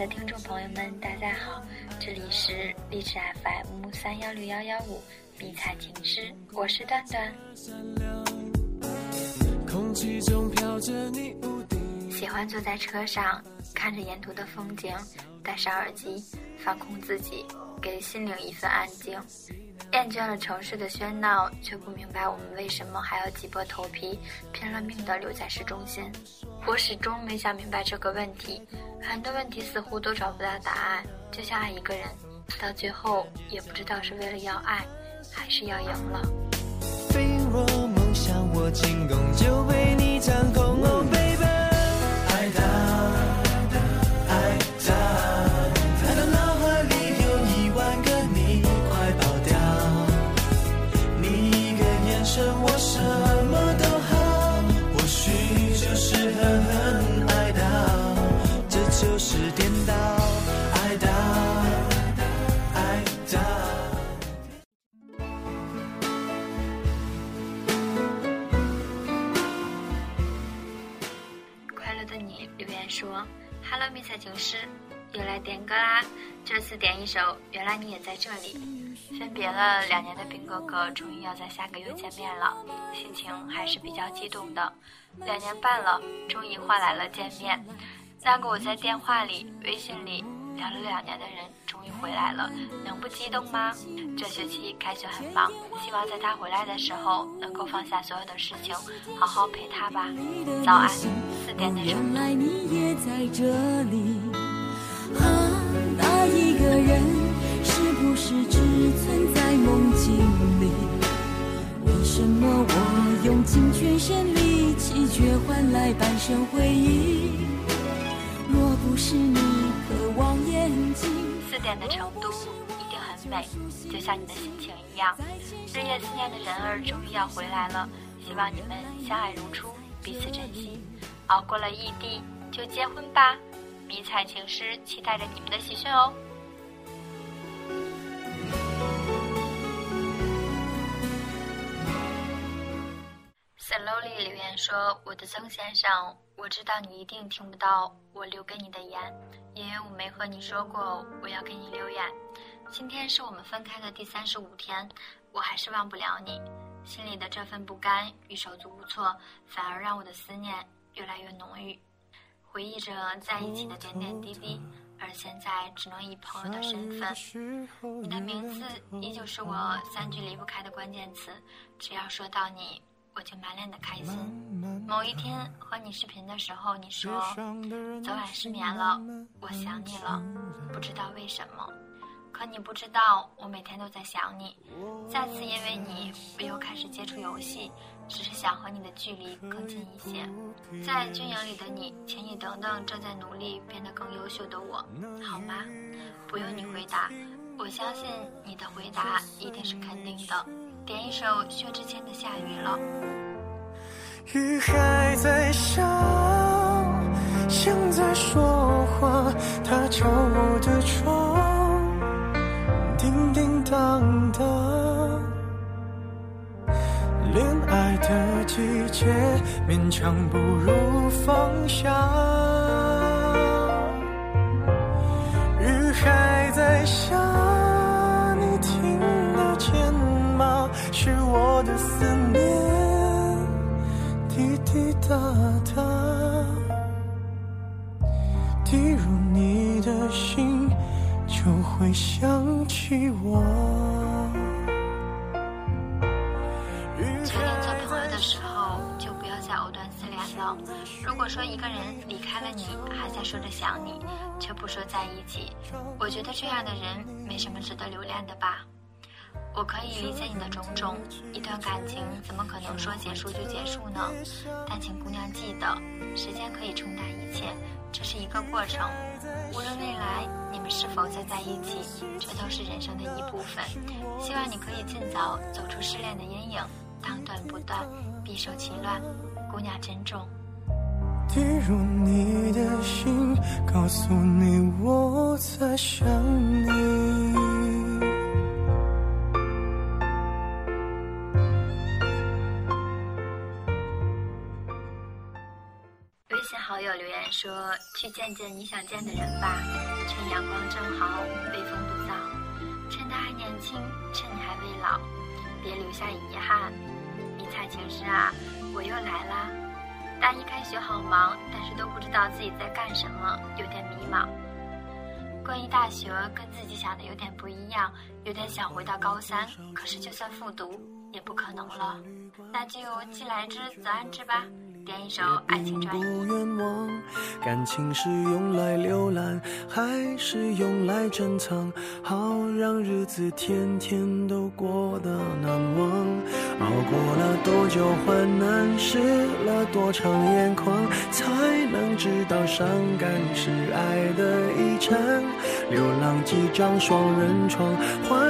的听众朋友们，大家好，这里是荔枝 FM 三幺六幺幺五迷彩情诗，我是段段。喜欢坐在车上，看着沿途的风景，戴上耳机，放空自己，给心灵一份安静。厌倦了城市的喧闹，却不明白我们为什么还要挤破头皮、拼了命地留在市中心。我始终没想明白这个问题，很多问题似乎都找不到答案。就像爱一个人，到最后也不知道是为了要爱，还是要赢了。飞梦想，我进攻就被你掌控。：“Hello，迷彩情诗，又来点歌啦！这次点一首《原来你也在这里》。分别了两年的兵哥哥，终于要在下个月见面了，心情还是比较激动的。两年半了，终于换来了见面。那个我在电话里、微信里聊了两年的人，终于回来了，能不激动吗？这学期开学很忙，希望在他回来的时候，能够放下所有的事情，好好陪他吧。早安。”四点的原来你也在这里，啊，那一个人是不是只存在梦境里？为什么我用尽全身力气，却换来半生回忆？若不是你渴望，四点的成都一定很美，就像你的心情一样。日夜思念的人儿终于要回来了，希望你们相爱如初，彼此珍惜。熬过了异地，就结婚吧！迷彩情诗，期待着你们的喜讯哦。Slowly 留言说：“我的曾先生，我知道你一定听不到我留给你的言，因为我没和你说过我要给你留言。今天是我们分开的第三十五天，我还是忘不了你，心里的这份不甘与手足无措，反而让我的思念。”越来越浓郁，回忆着在一起的点点滴滴，而现在只能以朋友的身份。你的名字依旧是我三句离不开的关键词，只要说到你，我就满脸的开心。某一天和你视频的时候，你说昨晚失眠了，我想你了，不知道为什么。可你不知道，我每天都在想你。再次因为你，我又开始接触游戏，只是想和你的距离更近一些。在军营里的你，请你等等正在努力变得更优秀的我，好吗？不用你回答，我相信你的回答一定是肯定的。点一首薛之谦的《下雨了》。雨还在下，像在说话，它敲我的窗。叮叮当当，恋爱的季节勉强不如放下。滴滴答答，滴入你的心。就会想起我。决定做朋友的时候，就不要再藕断丝连了。如果说一个人离开了你，还在说着想你，却不说在一起，我觉得这样的人没什么值得留恋的吧。我可以理解你的种种，一段感情怎么可能说结束就结束呢？但请姑娘记得，时间可以冲淡一切，这是一个过程。无论未来你们是否再在一起，这都是人生的一部分。希望你可以尽早走出失恋的阴影，当断不断，必受其乱。姑娘珍重。滴入你的心，告诉你我在想你。去见见你想见的人吧，趁阳光正好，微风不燥，趁他还年轻，趁你还未老，别留下遗憾。”迷彩情诗啊，我又来啦！大一开学好忙，但是都不知道自己在干什么，有点迷茫。关于大学，跟自己想的有点不一样，有点想回到高三，可是就算复读，也不可能了。那就既来之则安之吧。点一首爱情专不愿忘，感情是用来浏览，还是用来珍藏？好让日子天天都过得难忘。熬过了多久患难，湿了多长眼眶，才能知道伤感是爱的遗产。流浪几张双人床，换过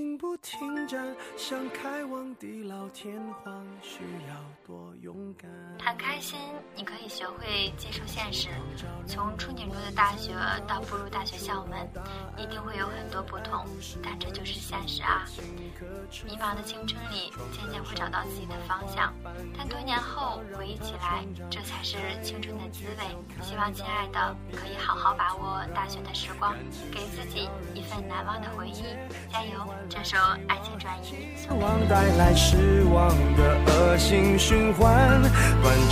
不停站，想开往地老天荒，需要多勇敢。很开心，你可以学会接受现实。从憧憬中的大学到步入大学校门，一定会有很多不同，但这就是现实啊。迷茫的青春里，渐渐会找到自己的方向。但多年后回忆起来，这才是青春的滋味。希望亲爱的可以好好把握大学的时光，给自己一份难忘的回忆。加油！这首《爱情转移》送短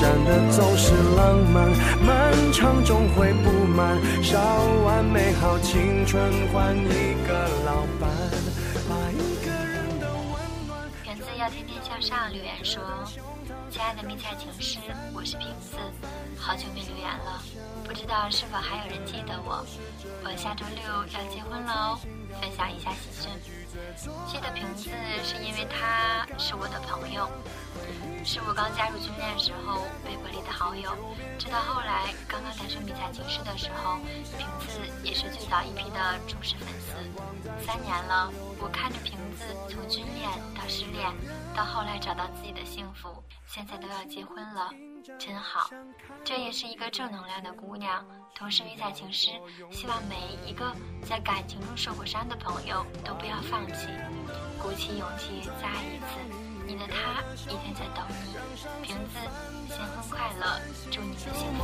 暂的总是浪漫，漫长终会不满。烧完美好青春，换一个老伴，把一个人的温暖。源自要天天向上留言说：“亲爱的迷彩情诗，我是瓶子，好久没留言了，不知道是否还有人记得我？我下周六要结婚了哦，分享一下喜讯。记得瓶子是因为他是我的朋友。”是我刚加入军恋时候微博里的好友，直到后来刚刚诞生比赛情诗的时候，瓶子也是最早一批的忠实粉丝。三年了，我看着瓶子从军恋到失恋，到后来找到自己的幸福，现在都要结婚了，真好。这也是一个正能量的姑娘。同时，迷彩情诗希望每一个在感情中受过伤的朋友都不要放弃，鼓起勇气再爱一次。你的他一定在等你。瓶子，新婚快乐，祝你们幸福。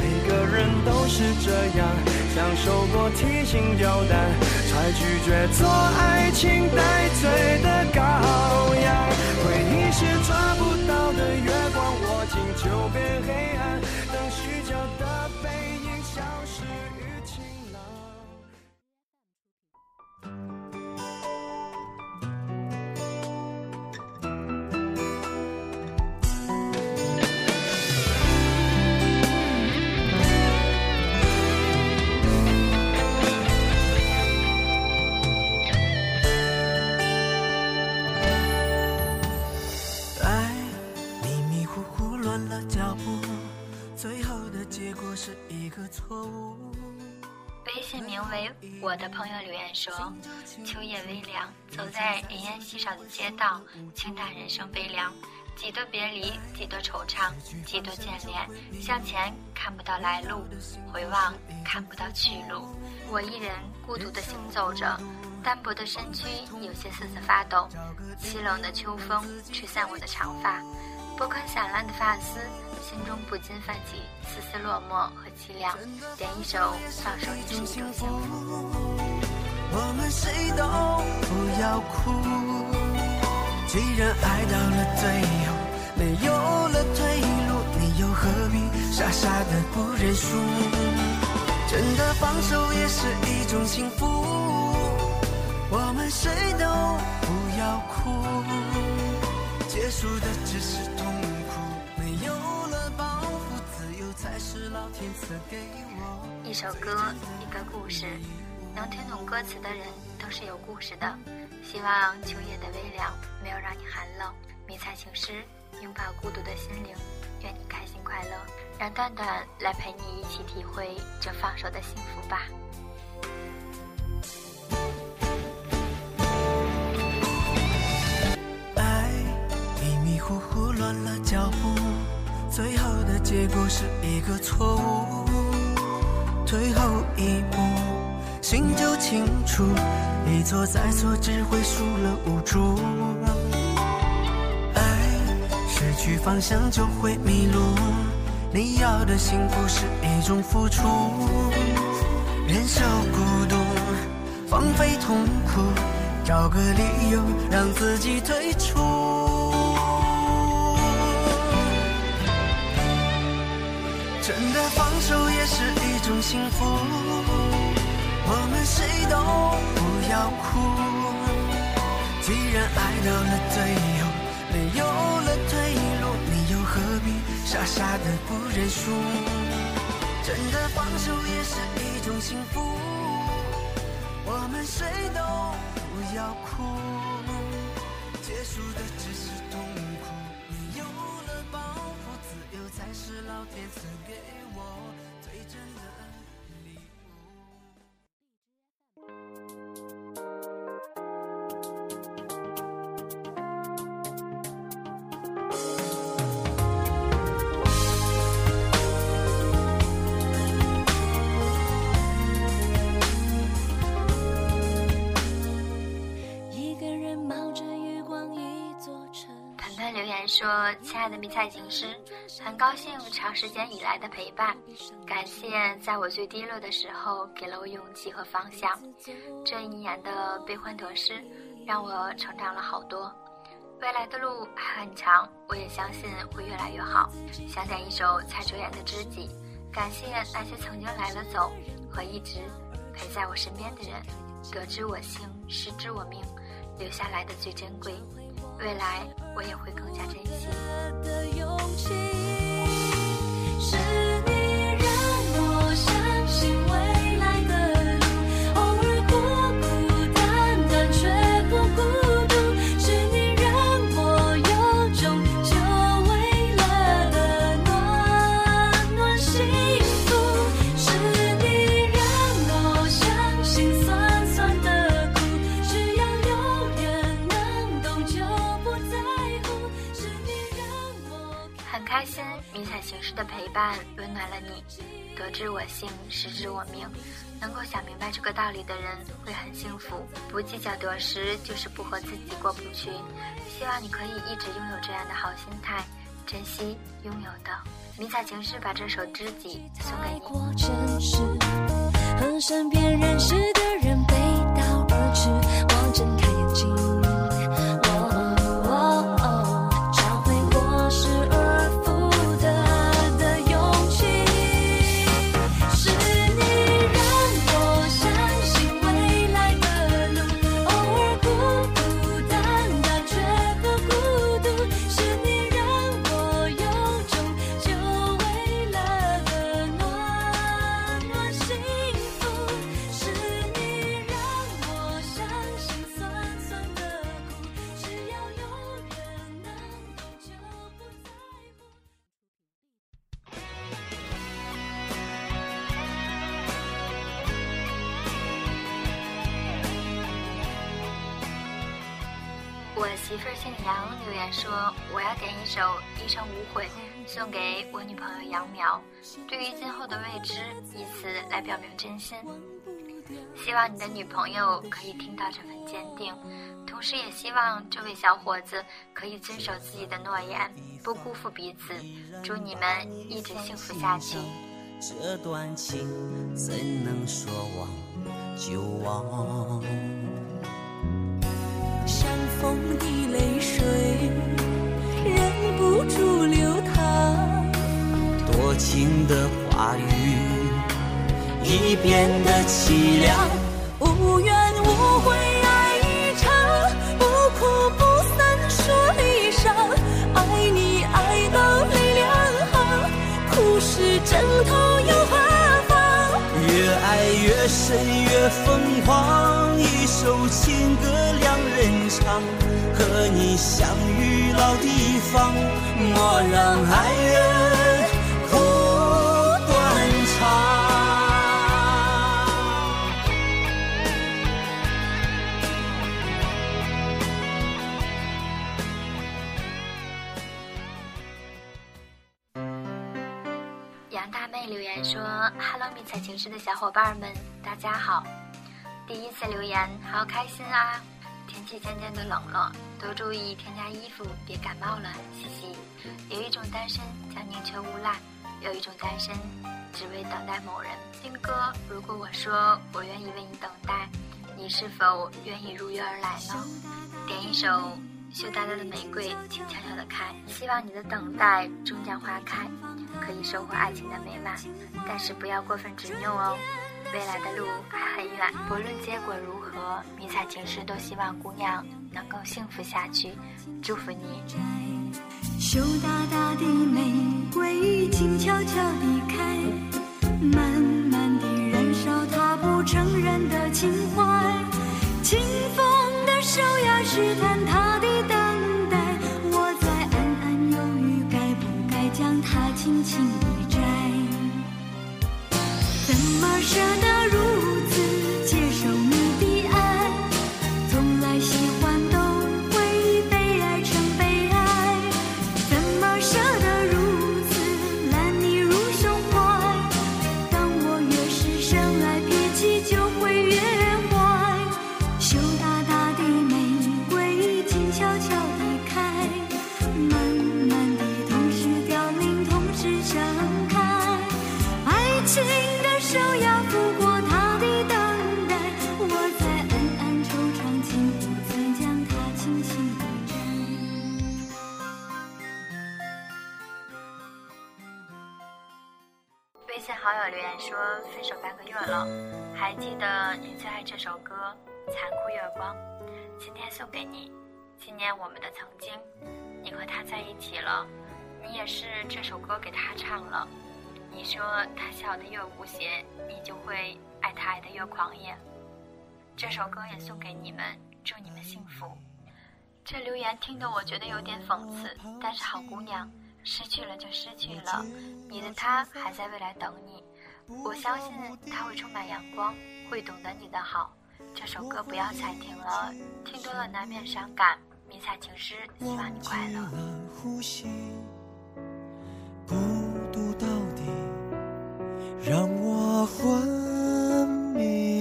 每个人都是这样，享受过提心吊胆，才拒绝做爱情带罪的羔羊。回忆是抓不到的月，就变黑。我的朋友”留言说：“秋夜微凉，走在人烟稀少的街道，轻叹人生悲凉。几多别离，几多惆怅，几多眷恋。向前看不到来路，回望看不到去路。我一人孤独的行走着，单薄的身躯有些瑟瑟发抖。凄冷的秋风吹散我的长发，拨开散乱的发丝。”心中不禁泛起丝丝落寞和凄凉，点一首放手也是一种幸福。我们谁都不要哭，既然爱到了最后没有了退路，你又何必傻傻的不认输？真的放手也是一种幸福。我们谁都不要哭，结束的只是一首歌，一个故事，能听懂歌词的人都是有故事的。希望秋夜的微凉没有让你寒冷。迷彩情诗，拥抱孤独的心灵，愿你开心快乐。让段段来陪你一起体会这放手的幸福吧。结果是一个错误。退后一步，心就清楚，一错再错只会输了无助。爱失去方向就会迷路，你要的幸福是一种付出，忍受孤独，放飞痛苦，找个理由让自己退出。也是一种幸福，我们谁都不要哭。既然爱到了最后没有了退路，你又何必傻傻的不认输？真的放手也是一种幸福，我们谁都不要哭。结束的只是痛苦，没有了包袱，自由才是老天赐给我最说：“亲爱的迷彩情诗，很高兴长时间以来的陪伴，感谢在我最低落的时候给了我勇气和方向。这一年的悲欢得失，让我成长了好多。未来的路还很长，我也相信会越来越好。想点一首蔡卓妍的《知己》，感谢那些曾经来了走和一直陪在我身边的人，得知我幸，失之我命，留下来的最珍贵。未来我也会更加珍惜。我幸，失之我命。能够想明白这个道理的人会很幸福，不计较得失就是不和自己过不去。希望你可以一直拥有这样的好心态，珍惜拥有的。迷彩情诗把这首《知己》送给你。送给我女朋友杨苗。对于今后的未知，以此来表明真心。希望你的女朋友可以听到这份坚定，同时也希望这位小伙子可以遵守自己的诺言，不辜负彼此。祝你们一直幸福下去。这段情怎能说忘就忘？像风的泪水，忍不住流。多情的话语已变得凄凉。无怨无悔爱一场，不哭不散说离殇。爱你爱到泪两行，哭是征途又何妨？越爱越深越疯狂，一首情歌两人唱，和你相遇老地方，莫让爱人：“Hello，迷彩情诗的小伙伴们，大家好！第一次留言，好开心啊！天气渐渐的冷了，多注意添加衣服，别感冒了，嘻嘻。有一种单身叫宁缺毋滥，有一种单身只为等待某人。听歌，如果我说我愿意为你等待，你是否愿意如约而来呢？点一首。”羞答答的玫瑰，请悄悄的开。希望你的等待终将花开，可以收获爱情的美满，但是不要过分执拗哦。未来的路还很远，不论结果如何，迷彩情诗都希望姑娘能够幸福下去，祝福你。羞答答的玫瑰，静悄悄地开，慢慢地燃烧它不承认的情怀。清风的手呀，试探他的轻轻地摘？怎么舍得如给你，纪念我们的曾经。你和他在一起了，你也是这首歌给他唱了。你说他笑得越无邪，你就会爱他爱得越狂野。这首歌也送给你们，祝你们幸福。这留言听得我觉得有点讽刺，但是好姑娘，失去了就失去了，你的他还在未来等你，我相信他会充满阳光，会懂得你的好。这首歌不要再听了，听多了难免伤感。迷彩情诗，希望你快乐。呼吸，孤独到底让我昏迷。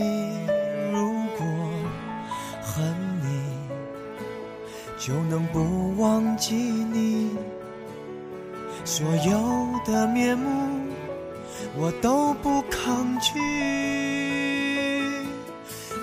如果恨你，就能不忘记你。所有的面目，我都不抗拒。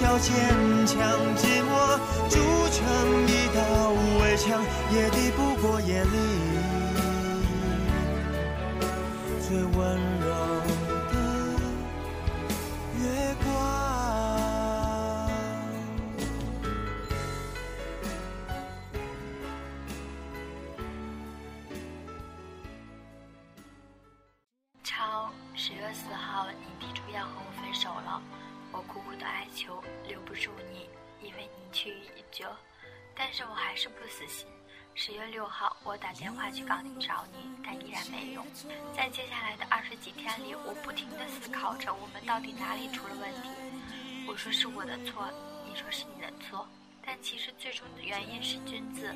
我努力微笑坚强，寂寞筑成一道围墙，也抵不过夜里最温柔的月光。超十月四号，你提出要和我分手了，我苦苦的哀求，留不住你，因为你去已久，但是我还是不死心。十月六号，我打电话去岗亭找你，但依然没用。在接下来的二十几天里，我不停的思考着我们到底哪里出了问题。我说是我的错，你说是你的错，但其实最终的原因是君子。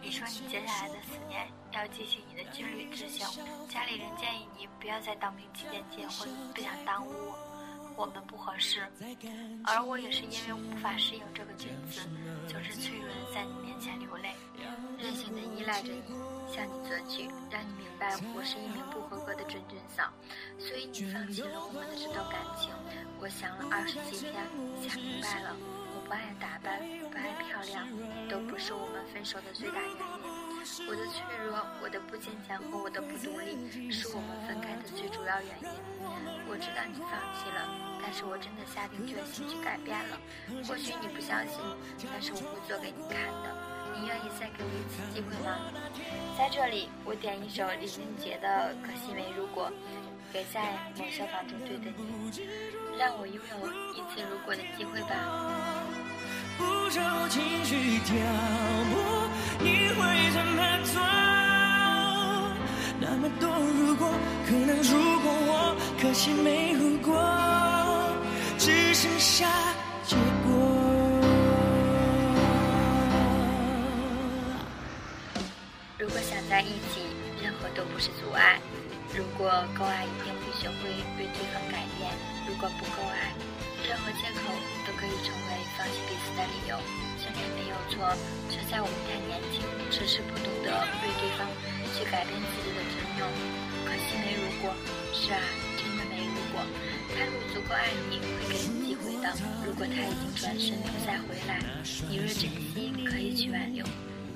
你说你接下来的四年要继续你的军旅之行，家里人建议你不要在当兵期间结婚，不想耽误我。我们不合适，而我也是因为无法适应这个圈子，总是脆弱的在你面前流泪，任性的依赖着你，向你索取，让你明白我是一名不合格的准准嫂，所以你放弃了我们的这段感情。我想了二十几天，想明白了，我不爱打扮，不爱漂亮，都不是我们分手的最大原因。我的脆弱，我的不坚强和我的不独立，是我们分开的最主要原因。我知道你放弃了，但是我真的下定决心去改变了。或许你不相信，但是我会做给你看的。你愿意再给我一次机会吗？在这里，我点一首林俊杰的《可惜没如果》，给在某消防中队的你，让我拥有一次如果的机会吧。不受情绪挑拨，你会怎么做？那么多如果，可能如果我，可惜没如果，只剩下结果。如果想在一起，任何都不是阻碍。如果够爱，一定会学会为对方改变；如果不够爱，任何借口都可以成为放弃彼此的理由。虽然没有错，却在我们太年轻，迟迟不懂得为对方去改变自己的尊重。可惜没如果，是啊，真的没如果。他若足够爱你，会给你机会的。如果他已经转身不再回来，你若珍惜，可以去挽留。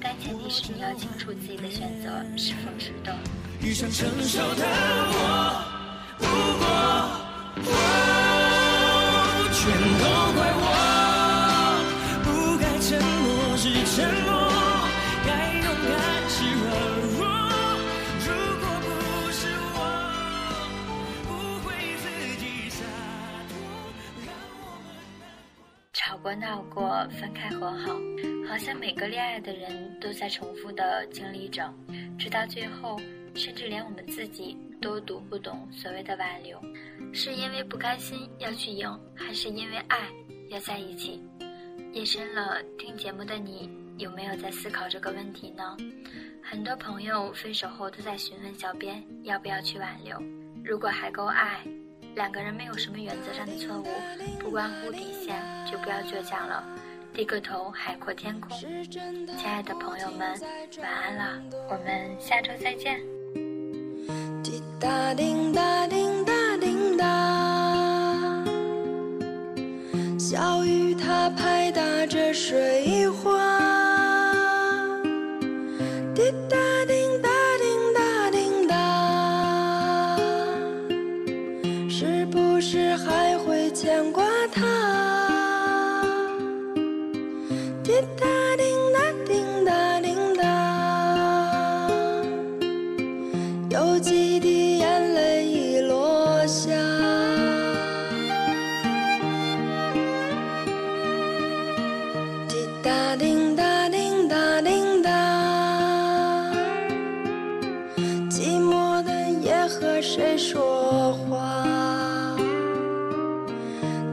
但前提是你要清楚自己的选择是否值得。遇上成熟的我，不过全都怪我，不该沉默是沉默，该勇敢是软弱。如果不是我，不会自己洒脱，让我们。吵过闹过，分开和好，好像每个恋爱的人都在重复的经历着，直到最后，甚至连我们自己都读不懂所谓的挽留，是因为不甘心要去赢，还是因为爱要在一起？夜深了，听节目的你有没有在思考这个问题呢？很多朋友分手后都在询问小编要不要去挽留，如果还够爱。两个人没有什么原则上的错误，不关乎底线，就不要倔强了。低个头，海阔天空。亲爱的朋友们，晚安了，我们下周再见。滴答滴答滴答滴答，小雨谁说话？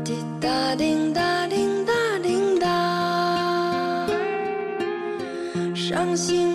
滴答滴答滴答滴答，伤心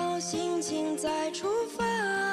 好心情再出发。